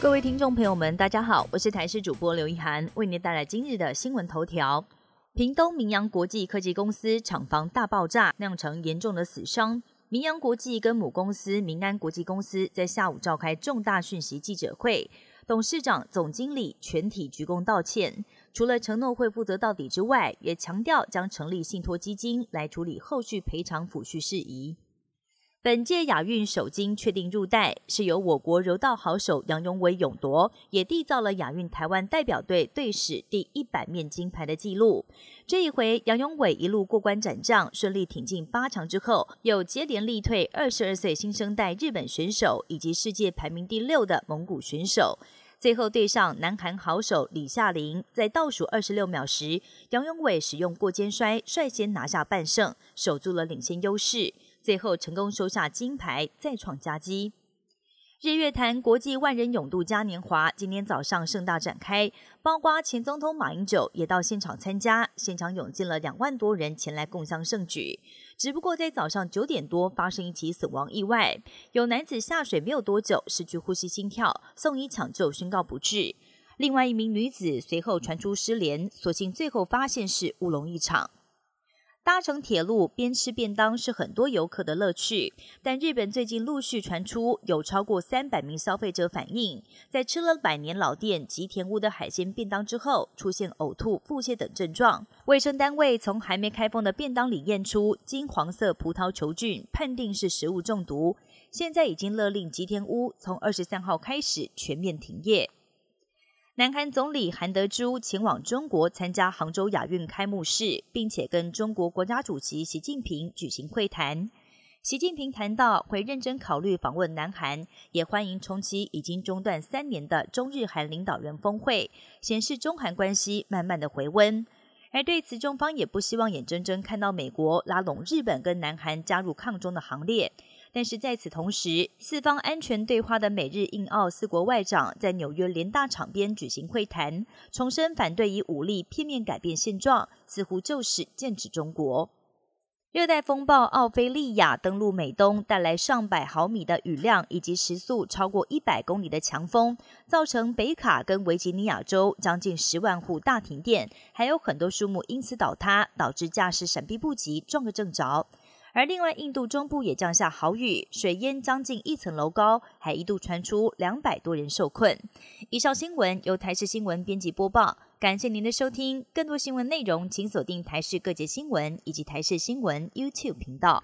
各位听众朋友们，大家好，我是台视主播刘一涵，为您带来今日的新闻头条。屏东明阳国际科技公司厂房大爆炸，酿成严重的死伤。明阳国际跟母公司明安国际公司在下午召开重大讯息记者会，董事长、总经理全体鞠躬道歉。除了承诺会负责到底之外，也强调将成立信托基金来处理后续赔偿抚恤事宜。本届亚运首金确定入袋，是由我国柔道好手杨永伟勇夺，也缔造了亚运台湾代表队队史第一百面金牌的纪录。这一回，杨永伟一路过关斩将，顺利挺进八强之后，又接连力退二十二岁新生代日本选手以及世界排名第六的蒙古选手。最后对上南韩好手李夏琳，在倒数二十六秒时，杨永伟使用过肩摔率先拿下半胜，守住了领先优势。最后成功收下金牌，再创佳绩。日月潭国际万人勇渡嘉年华今天早上盛大展开，包括前总统马英九也到现场参加，现场涌进了两万多人前来共襄盛举。只不过在早上九点多发生一起死亡意外，有男子下水没有多久失去呼吸心跳，送医抢救宣告不治。另外一名女子随后传出失联，所幸最后发现是乌龙一场。搭乘铁路边吃便当是很多游客的乐趣，但日本最近陆续传出有超过三百名消费者反映，在吃了百年老店吉田屋的海鲜便当之后，出现呕吐、腹泻等症状。卫生单位从还没开封的便当里验出金黄色葡萄球菌，判定是食物中毒。现在已经勒令吉田屋从二十三号开始全面停业。南韩总理韩德洙前往中国参加杭州亚运开幕式，并且跟中国国家主席习近平举行会谈。习近平谈到会认真考虑访问南韩，也欢迎重启已经中断三年的中日韩领导人峰会，显示中韩关系慢慢的回温。而对此，中方也不希望眼睁睁看到美国拉拢日本跟南韩加入抗中的行列。但是在此同时，四方安全对话的美日印澳四国外长在纽约联大场边举行会谈，重申反对以武力片面改变现状，似乎就是剑指中国。热带风暴奥菲利亚登陆美东，带来上百毫米的雨量以及时速超过一百公里的强风，造成北卡跟维吉尼亚州将近十万户大停电，还有很多树木因此倒塌，导致驾驶闪避不及，撞个正着。而另外，印度中部也降下豪雨，水淹将近一层楼高，还一度传出两百多人受困。以上新闻由台视新闻编辑播报，感谢您的收听。更多新闻内容，请锁定台视各界新闻以及台视新闻 YouTube 频道。